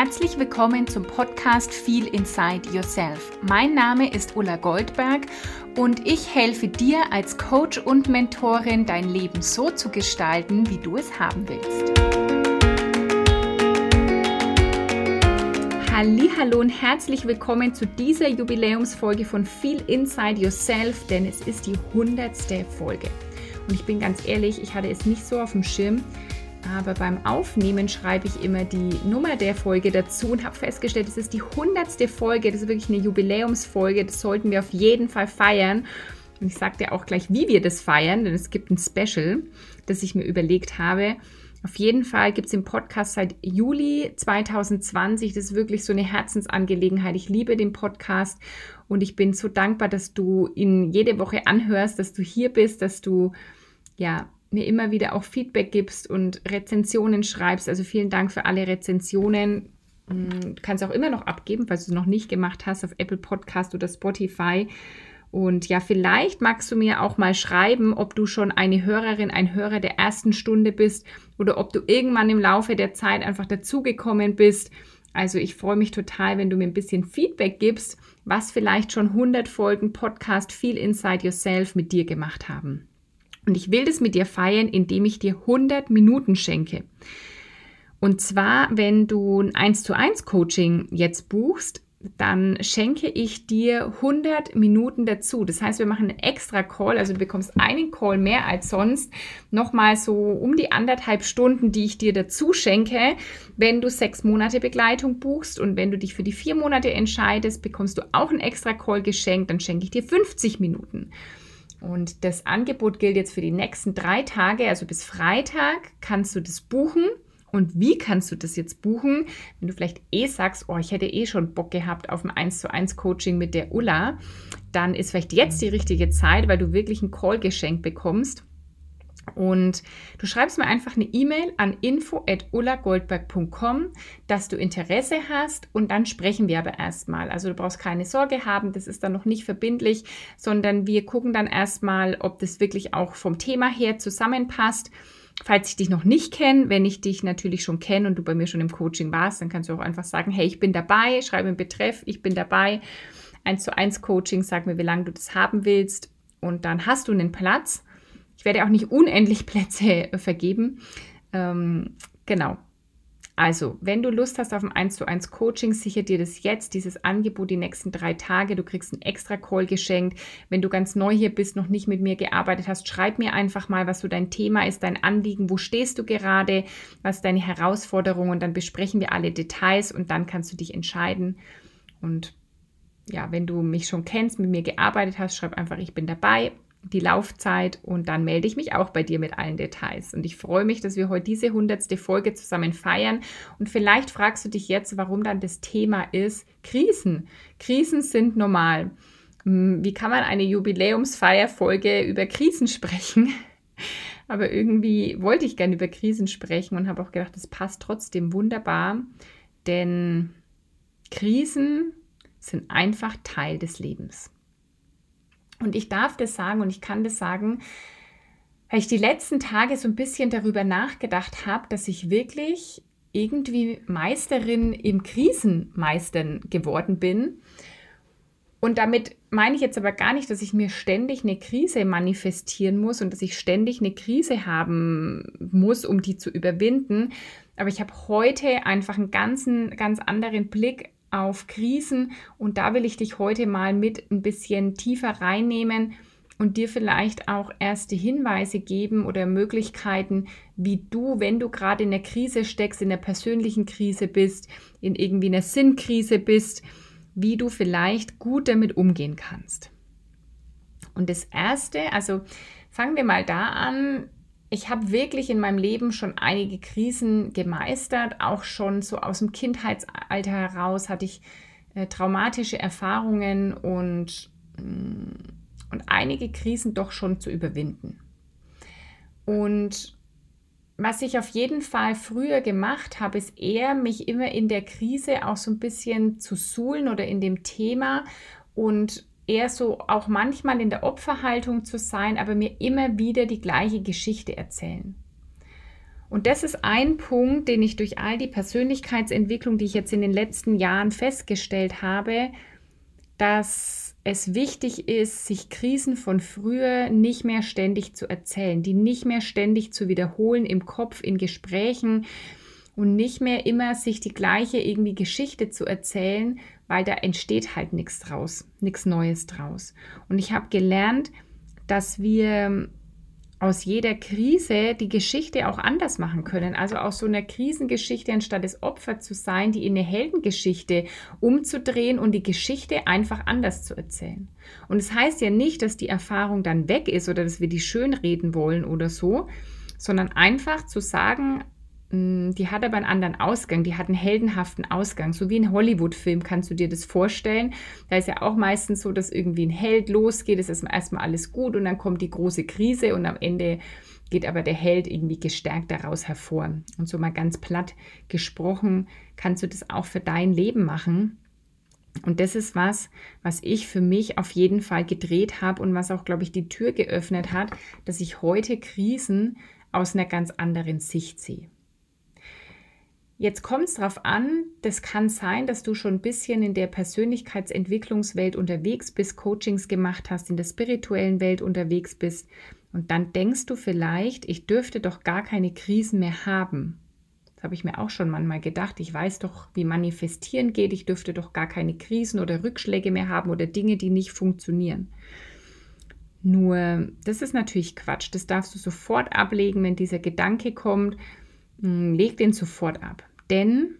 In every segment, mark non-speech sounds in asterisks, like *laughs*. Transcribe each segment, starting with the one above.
Herzlich willkommen zum Podcast Feel Inside Yourself. Mein Name ist Ulla Goldberg und ich helfe dir als Coach und Mentorin, dein Leben so zu gestalten, wie du es haben willst. Hallo und herzlich willkommen zu dieser Jubiläumsfolge von Feel Inside Yourself, denn es ist die hundertste Folge. Und ich bin ganz ehrlich, ich hatte es nicht so auf dem Schirm, aber beim Aufnehmen schreibe ich immer die Nummer der Folge dazu und habe festgestellt, es ist die hundertste Folge, das ist wirklich eine Jubiläumsfolge, das sollten wir auf jeden Fall feiern. Und ich sage dir auch gleich, wie wir das feiern, denn es gibt ein Special, das ich mir überlegt habe. Auf jeden Fall gibt es den Podcast seit Juli 2020. Das ist wirklich so eine Herzensangelegenheit. Ich liebe den Podcast und ich bin so dankbar, dass du ihn jede Woche anhörst, dass du hier bist, dass du ja mir immer wieder auch Feedback gibst und Rezensionen schreibst. Also vielen Dank für alle Rezensionen. Mm, du kannst auch immer noch abgeben, falls du es noch nicht gemacht hast, auf Apple Podcast oder Spotify. Und ja, vielleicht magst du mir auch mal schreiben, ob du schon eine Hörerin, ein Hörer der ersten Stunde bist oder ob du irgendwann im Laufe der Zeit einfach dazugekommen bist. Also ich freue mich total, wenn du mir ein bisschen Feedback gibst, was vielleicht schon 100 Folgen Podcast Feel Inside Yourself mit dir gemacht haben. Und ich will das mit dir feiern, indem ich dir 100 Minuten schenke. Und zwar, wenn du ein 1 zu 1 Coaching jetzt buchst, dann schenke ich dir 100 Minuten dazu. Das heißt, wir machen einen extra Call, also du bekommst einen Call mehr als sonst, nochmal so um die anderthalb Stunden, die ich dir dazu schenke, wenn du sechs Monate Begleitung buchst und wenn du dich für die vier Monate entscheidest, bekommst du auch einen extra Call geschenkt, dann schenke ich dir 50 Minuten. Und das Angebot gilt jetzt für die nächsten drei Tage, also bis Freitag kannst du das buchen. Und wie kannst du das jetzt buchen? Wenn du vielleicht eh sagst, oh, ich hätte eh schon Bock gehabt auf ein 1 zu 1 Coaching mit der Ulla, dann ist vielleicht jetzt die richtige Zeit, weil du wirklich ein Call geschenkt bekommst. Und du schreibst mir einfach eine E-Mail an info.ullagoldberg.com, dass du Interesse hast und dann sprechen wir aber erstmal. Also du brauchst keine Sorge haben, das ist dann noch nicht verbindlich, sondern wir gucken dann erstmal, ob das wirklich auch vom Thema her zusammenpasst. Falls ich dich noch nicht kenne, wenn ich dich natürlich schon kenne und du bei mir schon im Coaching warst, dann kannst du auch einfach sagen, hey, ich bin dabei, schreibe im Betreff, ich bin dabei. Eins zu eins Coaching, sag mir, wie lange du das haben willst und dann hast du einen Platz ich werde auch nicht unendlich Plätze *laughs* vergeben. Ähm, genau. Also, wenn du Lust hast auf ein 1 zu 1 Coaching, sicher dir das jetzt, dieses Angebot die nächsten drei Tage. Du kriegst einen extra Call geschenkt. Wenn du ganz neu hier bist, noch nicht mit mir gearbeitet hast, schreib mir einfach mal, was so dein Thema ist, dein Anliegen, wo stehst du gerade, was deine Herausforderungen und dann besprechen wir alle Details und dann kannst du dich entscheiden. Und ja, wenn du mich schon kennst, mit mir gearbeitet hast, schreib einfach, ich bin dabei die Laufzeit und dann melde ich mich auch bei dir mit allen Details. Und ich freue mich, dass wir heute diese hundertste Folge zusammen feiern. Und vielleicht fragst du dich jetzt, warum dann das Thema ist Krisen. Krisen sind normal. Hm, wie kann man eine Jubiläumsfeierfolge über Krisen sprechen? *laughs* Aber irgendwie wollte ich gerne über Krisen sprechen und habe auch gedacht, das passt trotzdem wunderbar, denn Krisen sind einfach Teil des Lebens. Und ich darf das sagen und ich kann das sagen, weil ich die letzten Tage so ein bisschen darüber nachgedacht habe, dass ich wirklich irgendwie Meisterin im Krisenmeistern geworden bin. Und damit meine ich jetzt aber gar nicht, dass ich mir ständig eine Krise manifestieren muss und dass ich ständig eine Krise haben muss, um die zu überwinden. Aber ich habe heute einfach einen ganzen, ganz anderen Blick auf Krisen und da will ich dich heute mal mit ein bisschen tiefer reinnehmen und dir vielleicht auch erste Hinweise geben oder Möglichkeiten, wie du, wenn du gerade in der Krise steckst, in der persönlichen Krise bist, in irgendwie einer Sinnkrise bist, wie du vielleicht gut damit umgehen kannst. Und das Erste, also fangen wir mal da an, ich habe wirklich in meinem Leben schon einige Krisen gemeistert, auch schon so aus dem Kindheitsalter heraus hatte ich äh, traumatische Erfahrungen und, mm, und einige Krisen doch schon zu überwinden. Und was ich auf jeden Fall früher gemacht habe, ist eher mich immer in der Krise auch so ein bisschen zu suhlen oder in dem Thema und eher so auch manchmal in der Opferhaltung zu sein, aber mir immer wieder die gleiche Geschichte erzählen. Und das ist ein Punkt, den ich durch all die Persönlichkeitsentwicklung, die ich jetzt in den letzten Jahren festgestellt habe, dass es wichtig ist, sich Krisen von früher nicht mehr ständig zu erzählen, die nicht mehr ständig zu wiederholen im Kopf, in Gesprächen und nicht mehr immer sich die gleiche irgendwie Geschichte zu erzählen, weil da entsteht halt nichts draus, nichts Neues draus. Und ich habe gelernt, dass wir aus jeder Krise die Geschichte auch anders machen können. Also aus so einer Krisengeschichte, anstatt das Opfer zu sein, die in eine Heldengeschichte umzudrehen und die Geschichte einfach anders zu erzählen. Und es das heißt ja nicht, dass die Erfahrung dann weg ist oder dass wir die schön reden wollen oder so, sondern einfach zu sagen, die hat aber einen anderen Ausgang, die hat einen heldenhaften Ausgang. So wie ein Hollywood-Film kannst du dir das vorstellen. Da ist ja auch meistens so, dass irgendwie ein Held losgeht, es ist erstmal alles gut und dann kommt die große Krise und am Ende geht aber der Held irgendwie gestärkt daraus hervor. Und so mal ganz platt gesprochen, kannst du das auch für dein Leben machen. Und das ist was, was ich für mich auf jeden Fall gedreht habe und was auch, glaube ich, die Tür geöffnet hat, dass ich heute Krisen aus einer ganz anderen Sicht sehe. Jetzt kommt es darauf an, das kann sein, dass du schon ein bisschen in der Persönlichkeitsentwicklungswelt unterwegs bist, Coachings gemacht hast, in der spirituellen Welt unterwegs bist und dann denkst du vielleicht, ich dürfte doch gar keine Krisen mehr haben. Das habe ich mir auch schon manchmal gedacht. Ich weiß doch, wie manifestieren geht. Ich dürfte doch gar keine Krisen oder Rückschläge mehr haben oder Dinge, die nicht funktionieren. Nur, das ist natürlich Quatsch. Das darfst du sofort ablegen, wenn dieser Gedanke kommt. Hm, leg den sofort ab. Denn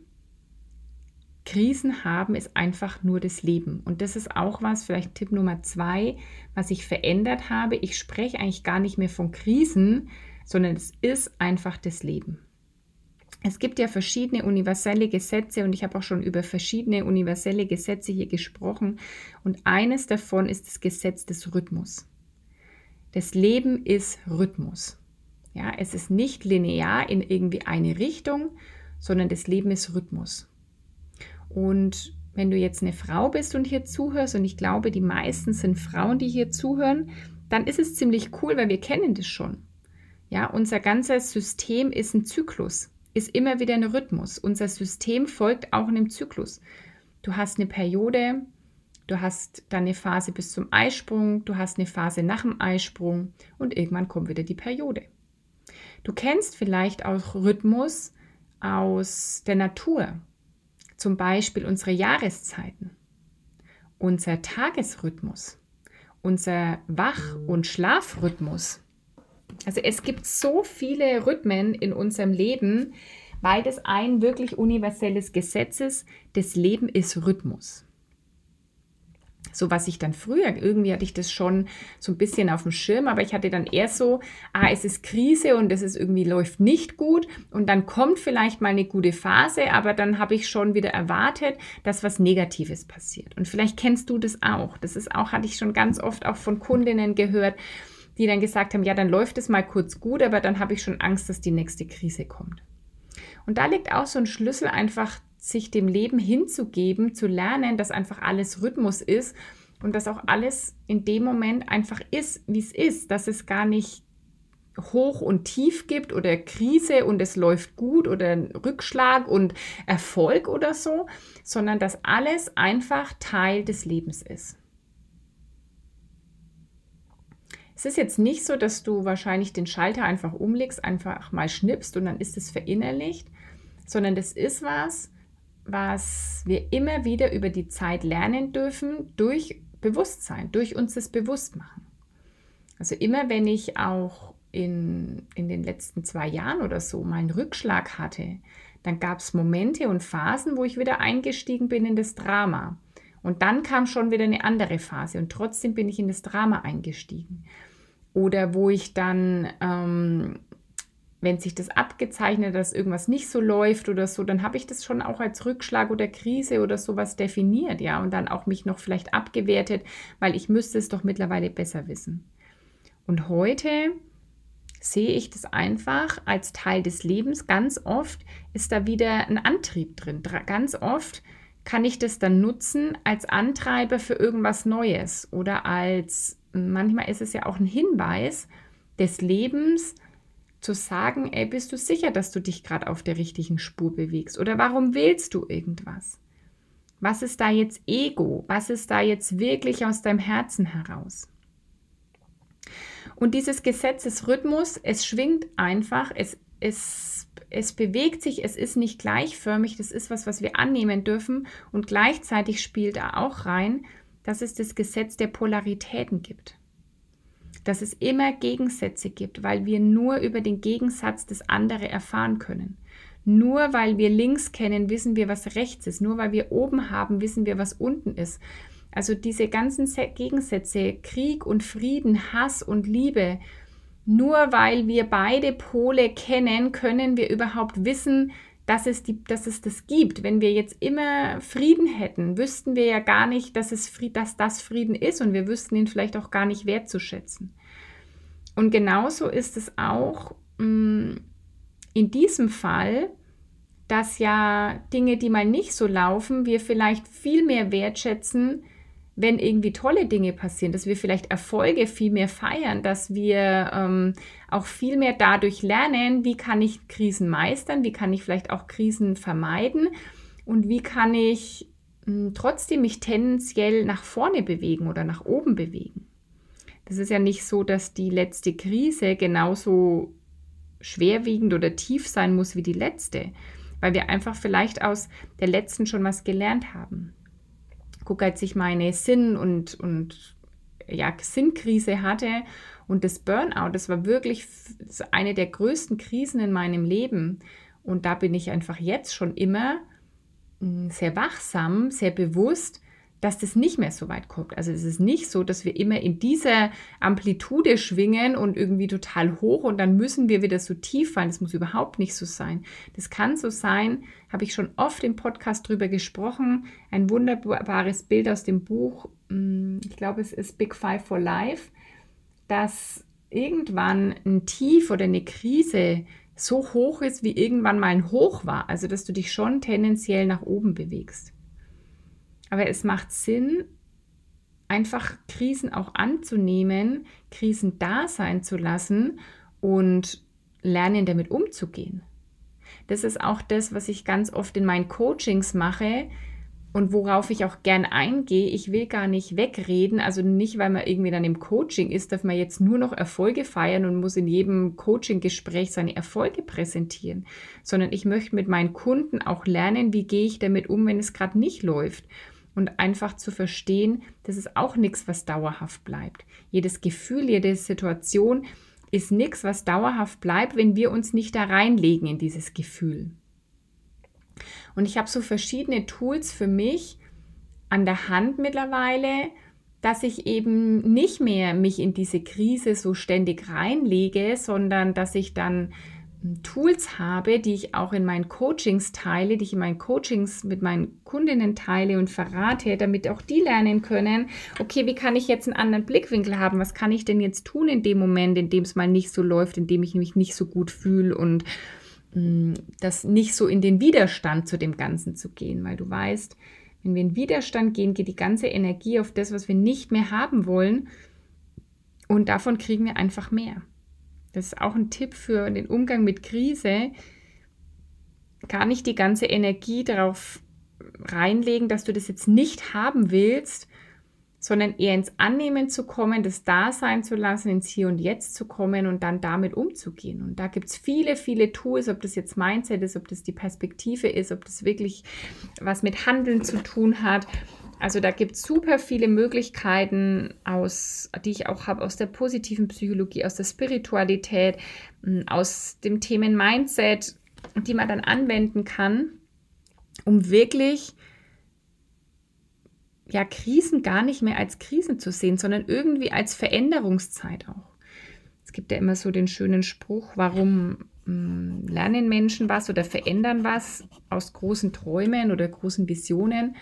Krisen haben ist einfach nur das Leben. Und das ist auch was, vielleicht Tipp Nummer zwei, was ich verändert habe. Ich spreche eigentlich gar nicht mehr von Krisen, sondern es ist einfach das Leben. Es gibt ja verschiedene universelle Gesetze und ich habe auch schon über verschiedene universelle Gesetze hier gesprochen. Und eines davon ist das Gesetz des Rhythmus. Das Leben ist Rhythmus. Ja, es ist nicht linear in irgendwie eine Richtung, sondern das Leben ist Rhythmus. Und wenn du jetzt eine Frau bist und hier zuhörst, und ich glaube, die meisten sind Frauen, die hier zuhören, dann ist es ziemlich cool, weil wir kennen das schon. Ja, unser ganzes System ist ein Zyklus, ist immer wieder ein Rhythmus. Unser System folgt auch einem Zyklus. Du hast eine Periode, du hast dann eine Phase bis zum Eisprung, du hast eine Phase nach dem Eisprung und irgendwann kommt wieder die Periode. Du kennst vielleicht auch Rhythmus aus der Natur, zum Beispiel unsere Jahreszeiten, unser Tagesrhythmus, unser Wach- und Schlafrhythmus. Also es gibt so viele Rhythmen in unserem Leben, weil das ein wirklich universelles Gesetz ist. Das Leben ist Rhythmus so was ich dann früher, irgendwie hatte ich das schon so ein bisschen auf dem Schirm, aber ich hatte dann eher so, ah, es ist Krise und es ist irgendwie läuft nicht gut und dann kommt vielleicht mal eine gute Phase, aber dann habe ich schon wieder erwartet, dass was Negatives passiert. Und vielleicht kennst du das auch. Das ist auch, hatte ich schon ganz oft auch von Kundinnen gehört, die dann gesagt haben, ja, dann läuft es mal kurz gut, aber dann habe ich schon Angst, dass die nächste Krise kommt. Und da liegt auch so ein Schlüssel einfach sich dem Leben hinzugeben, zu lernen, dass einfach alles Rhythmus ist und dass auch alles in dem Moment einfach ist, wie es ist, dass es gar nicht hoch und tief gibt oder Krise und es läuft gut oder Rückschlag und Erfolg oder so, sondern dass alles einfach Teil des Lebens ist. Es ist jetzt nicht so, dass du wahrscheinlich den Schalter einfach umlegst, einfach mal schnippst und dann ist es verinnerlicht, sondern das ist was, was wir immer wieder über die Zeit lernen dürfen durch Bewusstsein, durch uns das Bewusstmachen. Also immer wenn ich auch in, in den letzten zwei Jahren oder so mal einen Rückschlag hatte, dann gab es Momente und Phasen, wo ich wieder eingestiegen bin in das Drama. Und dann kam schon wieder eine andere Phase und trotzdem bin ich in das Drama eingestiegen. Oder wo ich dann ähm, wenn sich das abgezeichnet, dass irgendwas nicht so läuft oder so, dann habe ich das schon auch als Rückschlag oder Krise oder sowas definiert, ja, und dann auch mich noch vielleicht abgewertet, weil ich müsste es doch mittlerweile besser wissen. Und heute sehe ich das einfach als Teil des Lebens. Ganz oft ist da wieder ein Antrieb drin. Ganz oft kann ich das dann nutzen als Antreiber für irgendwas Neues oder als, manchmal ist es ja auch ein Hinweis des Lebens, zu sagen, ey, bist du sicher, dass du dich gerade auf der richtigen Spur bewegst? Oder warum willst du irgendwas? Was ist da jetzt Ego? Was ist da jetzt wirklich aus deinem Herzen heraus? Und dieses Gesetzesrhythmus, es schwingt einfach, es, es, es bewegt sich, es ist nicht gleichförmig, das ist was, was wir annehmen dürfen. Und gleichzeitig spielt da auch rein, dass es das Gesetz der Polaritäten gibt dass es immer Gegensätze gibt, weil wir nur über den Gegensatz des anderen erfahren können. Nur weil wir links kennen, wissen wir, was rechts ist. Nur weil wir oben haben, wissen wir, was unten ist. Also diese ganzen Gegensätze, Krieg und Frieden, Hass und Liebe, nur weil wir beide Pole kennen, können wir überhaupt wissen, dass es, die, dass es das gibt. Wenn wir jetzt immer Frieden hätten, wüssten wir ja gar nicht, dass, es, dass das Frieden ist und wir wüssten ihn vielleicht auch gar nicht wertzuschätzen. Und genauso ist es auch mh, mm, in diesem Fall, dass ja Dinge, die mal nicht so laufen, wir vielleicht viel mehr wertschätzen, wenn irgendwie tolle Dinge passieren, dass wir vielleicht Erfolge viel mehr feiern, dass wir ähm, auch viel mehr dadurch lernen, wie kann ich Krisen meistern, wie kann ich vielleicht auch Krisen vermeiden und wie kann ich mh, trotzdem mich tendenziell nach vorne bewegen oder nach oben bewegen. Das ist ja nicht so, dass die letzte Krise genauso schwerwiegend oder tief sein muss wie die letzte, weil wir einfach vielleicht aus der letzten schon was gelernt haben. Guck, als ich meine Sinn- und, und ja, Sinnkrise hatte und das Burnout, das war wirklich eine der größten Krisen in meinem Leben. Und da bin ich einfach jetzt schon immer hm, sehr wachsam, sehr bewusst, dass das nicht mehr so weit kommt. Also es ist nicht so, dass wir immer in dieser Amplitude schwingen und irgendwie total hoch und dann müssen wir wieder so tief fallen. Das muss überhaupt nicht so sein. Das kann so sein, habe ich schon oft im Podcast drüber gesprochen. Ein wunderbares Bild aus dem Buch, ich glaube es ist Big Five for Life, dass irgendwann ein Tief oder eine Krise so hoch ist, wie irgendwann mal ein Hoch war. Also dass du dich schon tendenziell nach oben bewegst. Aber es macht Sinn, einfach Krisen auch anzunehmen, Krisen da sein zu lassen und lernen damit umzugehen. Das ist auch das, was ich ganz oft in meinen Coachings mache, und worauf ich auch gern eingehe, ich will gar nicht wegreden, also nicht, weil man irgendwie dann im Coaching ist, darf man jetzt nur noch Erfolge feiern und muss in jedem Coaching-Gespräch seine Erfolge präsentieren, sondern ich möchte mit meinen Kunden auch lernen, wie gehe ich damit um, wenn es gerade nicht läuft. Und einfach zu verstehen, das ist auch nichts, was dauerhaft bleibt. Jedes Gefühl, jede Situation ist nichts, was dauerhaft bleibt, wenn wir uns nicht da reinlegen in dieses Gefühl. Und ich habe so verschiedene Tools für mich an der Hand mittlerweile, dass ich eben nicht mehr mich in diese Krise so ständig reinlege, sondern dass ich dann hm, Tools habe, die ich auch in meinen Coachings teile, die ich in meinen Coachings mit meinen Kundinnen teile und verrate, damit auch die lernen können, okay, wie kann ich jetzt einen anderen Blickwinkel haben? Was kann ich denn jetzt tun in dem Moment, in dem es mal nicht so läuft, in dem ich mich nicht so gut fühle und das nicht so in den Widerstand zu dem Ganzen zu gehen, weil du weißt, wenn wir in Widerstand gehen, geht die ganze Energie auf das, was wir nicht mehr haben wollen und davon kriegen wir einfach mehr. Das ist auch ein Tipp für den Umgang mit Krise. Gar nicht die ganze Energie darauf reinlegen, dass du das jetzt nicht haben willst, sondern eher ins Annehmen zu kommen, das da sein zu lassen, ins Hier und Jetzt zu kommen und dann damit umzugehen. Und da gibt es viele, viele Tools, ob das jetzt Mindset ist, ob das die Perspektive ist, ob das wirklich was mit Handeln zu tun hat. Also da gibt es super viele Möglichkeiten, aus, die ich auch habe aus der positiven Psychologie, aus der Spiritualität, hm, aus dem Themen Mindset, die man dann anwenden kann, um wirklich ja, Krisen gar nicht mehr als Krisen zu sehen, sondern irgendwie als Veränderungszeit auch. Es gibt ja immer so den schönen Spruch, warum mh, hm, lernen Menschen was oder verändern was aus großen Träumen oder großen Visionen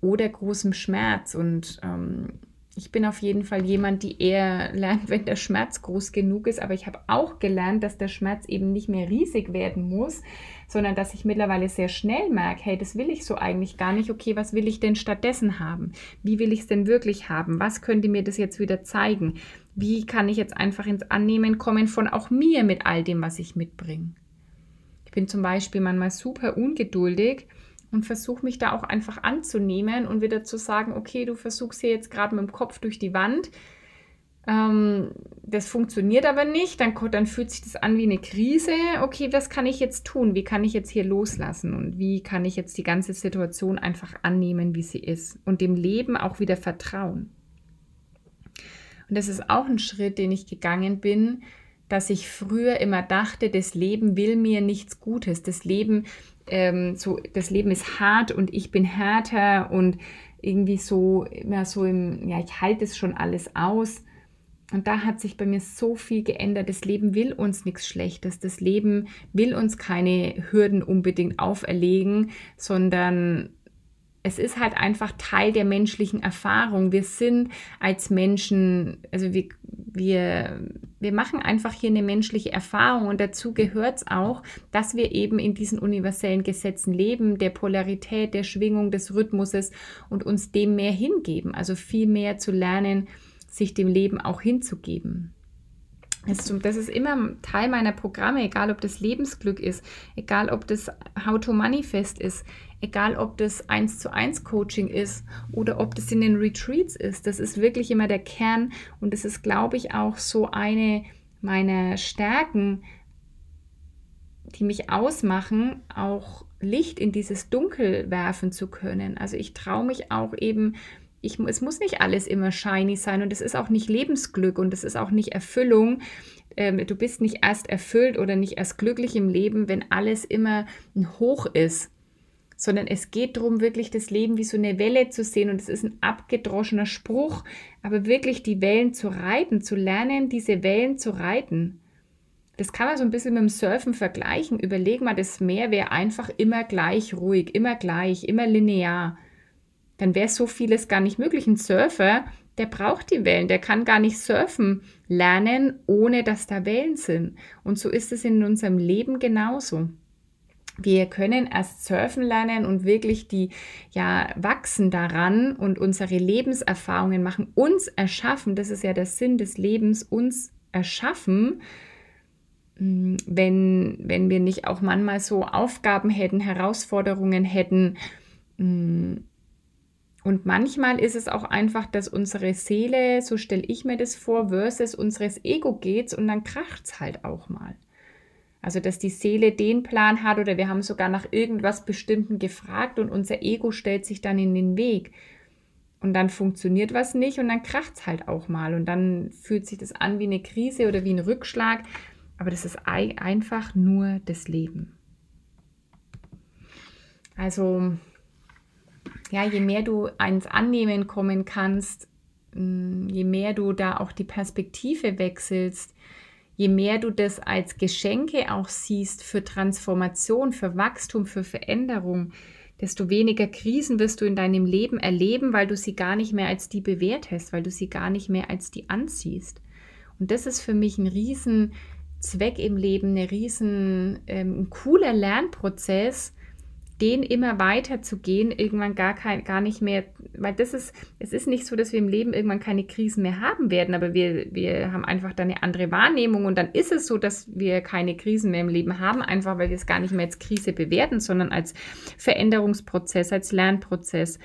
oder großem Schmerz. Und ähm, ich bin auf jeden Fall jemand, die eher lernt, wenn der Schmerz groß genug ist. Aber ich habe auch gelernt, dass der Schmerz eben nicht mehr riesig werden muss, sondern dass ich mittlerweile sehr schnell merke, hey, das will ich so eigentlich gar nicht. Okay, was will ich denn stattdessen haben? Wie will ich es denn wirklich haben? Was könnte mir das jetzt wieder zeigen? Wie kann ich jetzt einfach ins Annehmen kommen von auch mir mit all dem, was ich mitbringe? Ich bin zum Beispiel manchmal super ungeduldig und versuche mich da auch einfach anzunehmen und wieder zu sagen, okay, du versuchst hier jetzt gerade mit dem Kopf durch die Wand. Ähm, das funktioniert aber nicht, dann, dann fühlt sich das an wie eine Krise. Okay, was kann ich jetzt tun? Wie kann ich jetzt hier loslassen? Und wie kann ich jetzt die ganze Situation einfach annehmen, wie sie ist? Und dem Leben auch wieder vertrauen. Und das ist auch ein Schritt, den ich gegangen bin, dass ich früher immer dachte, das Leben will mir nichts Gutes. Das Leben ähm, so, das Leben ist hart und ich bin härter und irgendwie so, immer so im, ja, ich halte es schon alles aus. Und da hat sich bei mir so viel geändert. Das Leben will uns nichts Schlechtes. Das Leben will uns keine Hürden unbedingt auferlegen, sondern es ist halt einfach Teil der menschlichen Erfahrung. Wir sind als Menschen, also wir, wir, wir machen einfach hier eine menschliche Erfahrung und dazu gehört es auch, dass wir eben in diesen universellen Gesetzen leben, der Polarität, der Schwingung, des Rhythmuses und uns dem mehr hingeben, also viel mehr zu lernen, sich dem Leben auch hinzugeben. Das ist immer Teil meiner Programme, egal ob das Lebensglück ist, egal ob das How to Manifest ist, egal ob das 1 zu 1 Coaching ist oder ob das in den Retreats ist. Das ist wirklich immer der Kern und es ist, glaube ich, auch so eine meiner Stärken, die mich ausmachen, auch Licht in dieses Dunkel werfen zu können. Also ich traue mich auch eben, ich, es muss nicht alles immer shiny sein und es ist auch nicht Lebensglück und es ist auch nicht Erfüllung. Ähm, du bist nicht erst erfüllt oder nicht erst glücklich im Leben, wenn alles immer ein Hoch ist sondern es geht darum, wirklich das Leben wie so eine Welle zu sehen. Und es ist ein abgedroschener Spruch, aber wirklich die Wellen zu reiten, zu lernen, diese Wellen zu reiten. Das kann man so ein bisschen mit dem Surfen vergleichen. Überleg mal, das Meer wäre einfach immer gleich ruhig, immer gleich, immer linear. Dann wäre so vieles gar nicht möglich. Ein Surfer, der braucht die Wellen, der kann gar nicht surfen lernen, ohne dass da Wellen sind. Und so ist es in unserem Leben genauso. Wir können erst surfen lernen und wirklich die, ja, wachsen daran und unsere Lebenserfahrungen machen, uns erschaffen. Das ist ja der Sinn des Lebens, uns erschaffen. Hm, wenn, wenn wir nicht auch manchmal so Aufgaben hätten, Herausforderungen hätten. Und manchmal ist es auch einfach, dass unsere Seele, so stelle ich mir das vor, versus unseres Ego geht und dann kracht es halt auch mal. Also, dass die Seele den Plan hat oder wir haben sogar nach irgendwas Bestimmten gefragt und unser Ego stellt sich dann in den Weg. Und dann funktioniert was nicht und dann kracht es halt auch mal. Und dann fühlt sich das an wie eine Krise oder wie ein Rückschlag. Aber das ist einfach nur das Leben. Also, ja, je mehr du eins Annehmen kommen kannst, mm, je mehr du da auch die Perspektive wechselst, je mehr du das als Geschenke auch siehst für Transformation, für Wachstum, für Veränderung, desto weniger Krisen wirst du in deinem Leben erleben, weil du sie gar nicht mehr als die bewertest, weil du sie gar nicht mehr als die anziehst. Und das ist für mich ein riesen Zweck im Leben, ein riesen ähm, ein cooler Lernprozess, den immer weiter zu gehen, irgendwann gar, kein, gar nicht mehr, weil das ist, es ist nicht so, dass wir im Leben irgendwann keine Krisen mehr haben werden, aber wir, wir haben einfach dann eine andere Wahrnehmung und dann ist es so, dass wir keine Krisen mehr im Leben haben, einfach weil wir es gar nicht mehr als Krise bewerten, sondern als Veränderungsprozess, als Lernprozess,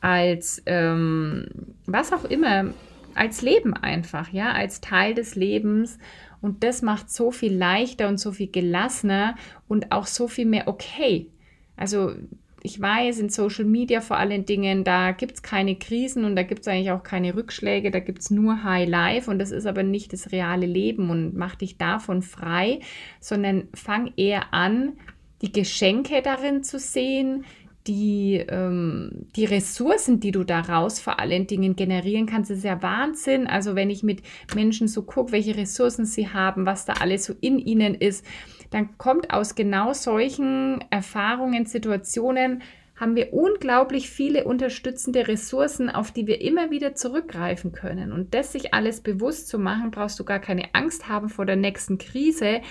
als ähm, was auch immer, als Leben einfach, ja, als Teil des Lebens. Und das macht so viel leichter und so viel gelassener und auch so viel mehr okay also ich weiß, in Social Media vor allen Dingen, da gibt es keine Krisen und da gibt es eigentlich auch keine Rückschläge, da gibt es nur High Life und das ist aber nicht das reale Leben und mach dich davon frei, sondern fang eher an, die Geschenke darin zu sehen, die, ähm, die Ressourcen, die du daraus vor allen Dingen generieren kannst, ist ja Wahnsinn. Also wenn ich mit Menschen so gucke, welche Ressourcen sie haben, was da alles so in ihnen ist, dann kommt aus genau solchen Erfahrungen, Situationen haben wir unglaublich viele unterstützende Ressourcen, auf die wir immer wieder zurückgreifen können. Und das sich alles bewusst zu machen, brauchst du gar keine Angst haben vor der nächsten Krise,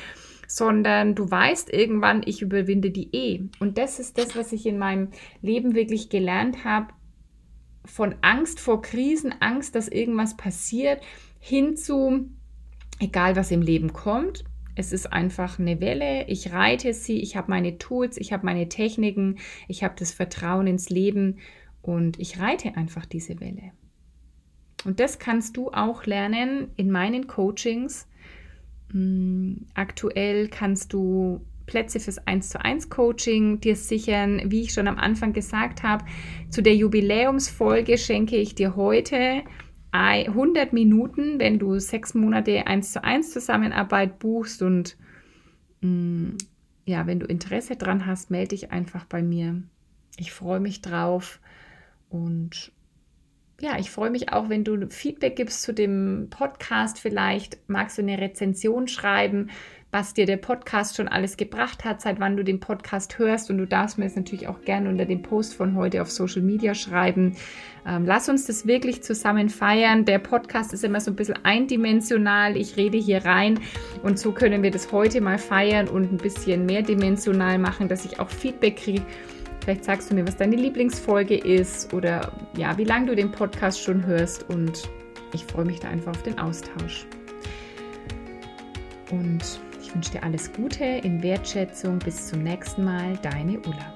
sondern du weißt irgendwann, ich überwinde die eh. Und das ist das, was ich in meinem Leben wirklich gelernt habe. Von Angst vor Krisen, Angst, dass irgendwas passiert, hin zu, egal was im Leben kommt, es ist einfach eine Welle. Ich reite sie. Ich habe meine Tools. Ich habe meine Techniken. Ich habe das Vertrauen ins Leben. Und ich reite einfach diese Welle. Und das kannst du auch lernen in meinen Coachings. Hm, aktuell kannst du Plätze fürs 1 zu 1 Coaching dir sichern. Wie ich schon am Anfang gesagt habe, zu der Jubiläumsfolge schenke ich dir heute 100 Minuten, wenn du sechs Monate 1 zu 1 Zusammenarbeit buchst und mh, mm, ja, wenn du Interesse dran hast, melde dich einfach bei mir. Ich freue mich drauf und ja, ich freue mich auch, wenn du Feedback gibst zu dem Podcast. Vielleicht magst du eine Rezension schreiben, was dir der Podcast schon alles gebracht hat, seit wann du den Podcast hörst. Und du darfst mir es natürlich auch gerne unter dem Post von heute auf Social Media schreiben. Ähm, lass uns das wirklich zusammen feiern. Der Podcast ist immer so ein bisschen eindimensional. Ich rede hier rein und so können wir das heute mal feiern und ein bisschen mehrdimensional machen, dass ich auch Feedback kriege. Vielleicht sagst du mir, was deine Lieblingsfolge ist oder ja, wie lange du den Podcast schon hörst und ich freue mich da einfach auf den Austausch. Und ich wünsche dir alles Gute in Wertschätzung. Bis zum nächsten Mal, deine Ulla.